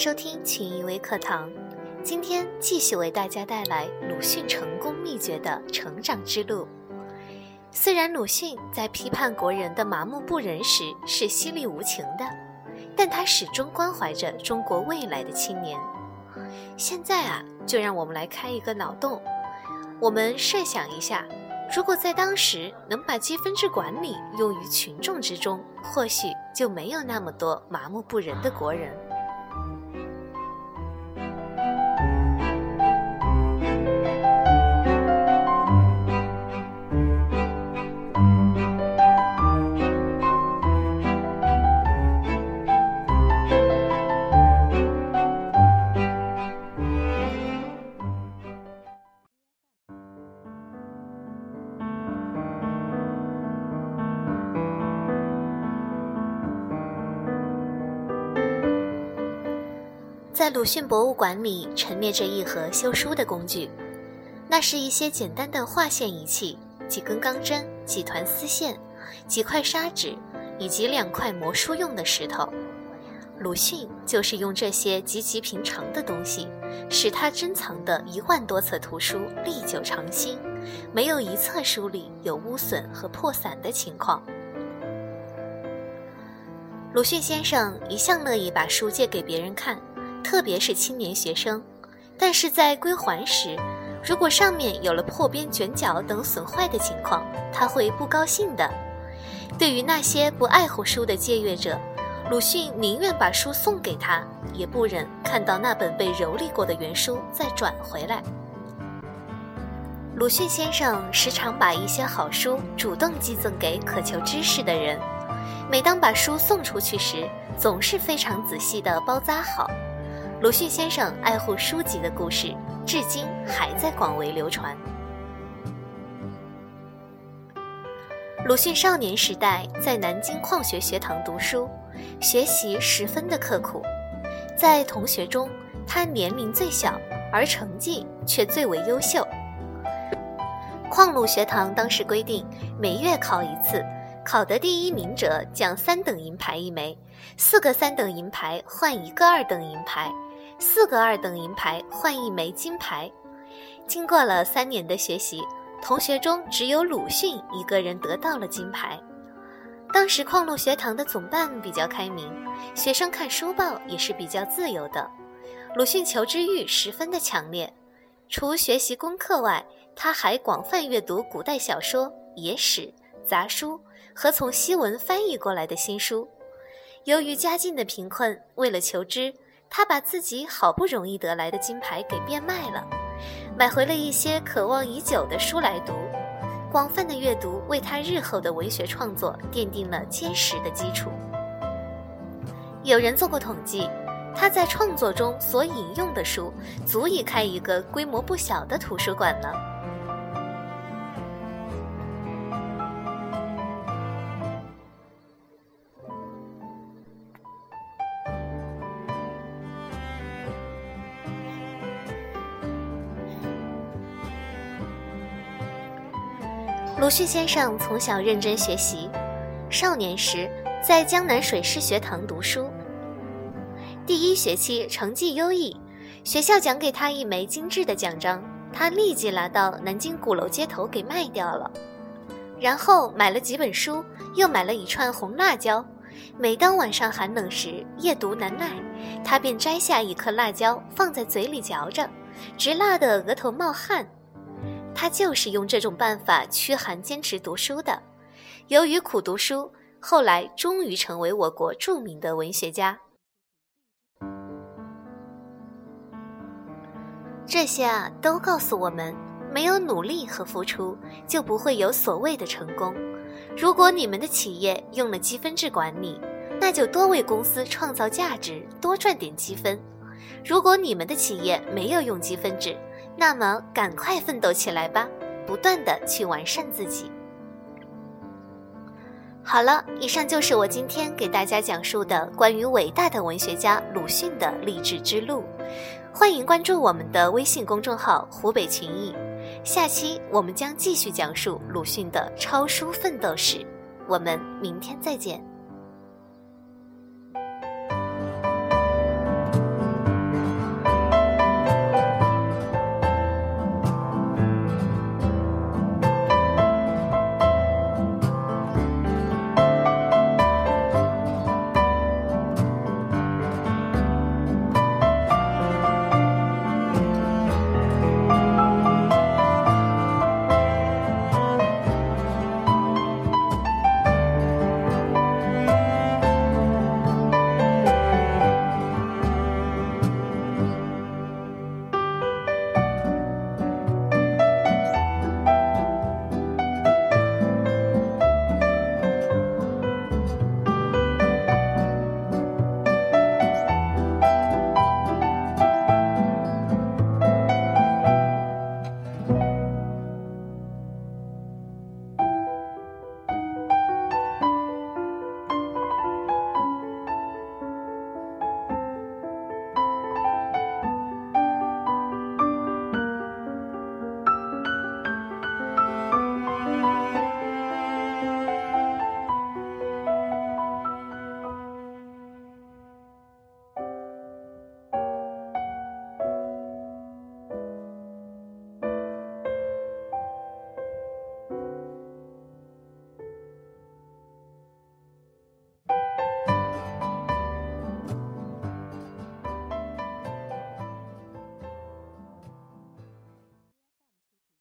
收听群英微课堂，今天继续为大家带来鲁迅成功秘诀的成长之路。虽然鲁迅在批判国人的麻木不仁时是犀利无情的，但他始终关怀着中国未来的青年。现在啊，就让我们来开一个脑洞，我们设想一下，如果在当时能把积分制管理用于群众之中，或许就没有那么多麻木不仁的国人。在鲁迅博物馆里陈列着一盒修书的工具，那是一些简单的划线仪器、几根钢针、几团丝线、几块砂纸，以及两块磨书用的石头。鲁迅就是用这些极其平常的东西，使他珍藏的一万多册图书历久常新，没有一册书里有污损和破散的情况。鲁迅先生一向乐意把书借给别人看。特别是青年学生，但是在归还时，如果上面有了破边、卷角等损坏的情况，他会不高兴的。对于那些不爱护书的借阅者，鲁迅宁愿把书送给他，也不忍看到那本被蹂躏过的原书再转回来。鲁迅先生时常把一些好书主动寄赠给渴求知识的人，每当把书送出去时，总是非常仔细地包扎好。鲁迅先生爱护书籍的故事，至今还在广为流传。鲁迅少年时代在南京矿学学堂读书，学习十分的刻苦。在同学中，他年龄最小，而成绩却最为优秀。矿路学堂当时规定，每月考一次，考得第一名者奖三等银牌一枚，四个三等银牌换一个二等银牌。四个二等银牌换一枚金牌。经过了三年的学习，同学中只有鲁迅一个人得到了金牌。当时矿路学堂的总办比较开明，学生看书报也是比较自由的。鲁迅求知欲十分的强烈，除学习功课外，他还广泛阅读古代小说、野史、杂书和从西文翻译过来的新书。由于家境的贫困，为了求知。他把自己好不容易得来的金牌给变卖了，买回了一些渴望已久的书来读。广泛的阅读为他日后的文学创作奠定了坚实的基础。有人做过统计，他在创作中所引用的书，足以开一个规模不小的图书馆了。鲁迅先生从小认真学习，少年时在江南水师学堂读书。第一学期成绩优异，学校奖给他一枚精致的奖章，他立即拿到南京鼓楼街头给卖掉了。然后买了几本书，又买了一串红辣椒。每当晚上寒冷时，夜读难耐，他便摘下一颗辣椒放在嘴里嚼着，直辣得额头冒汗。他就是用这种办法驱寒坚持读书的。由于苦读书，后来终于成为我国著名的文学家。这些啊，都告诉我们，没有努力和付出，就不会有所谓的成功。如果你们的企业用了积分制管理，那就多为公司创造价值，多赚点积分；如果你们的企业没有用积分制，那么，赶快奋斗起来吧，不断的去完善自己。好了，以上就是我今天给大家讲述的关于伟大的文学家鲁迅的励志之路。欢迎关注我们的微信公众号“湖北群艺”，下期我们将继续讲述鲁迅的超书奋斗史。我们明天再见。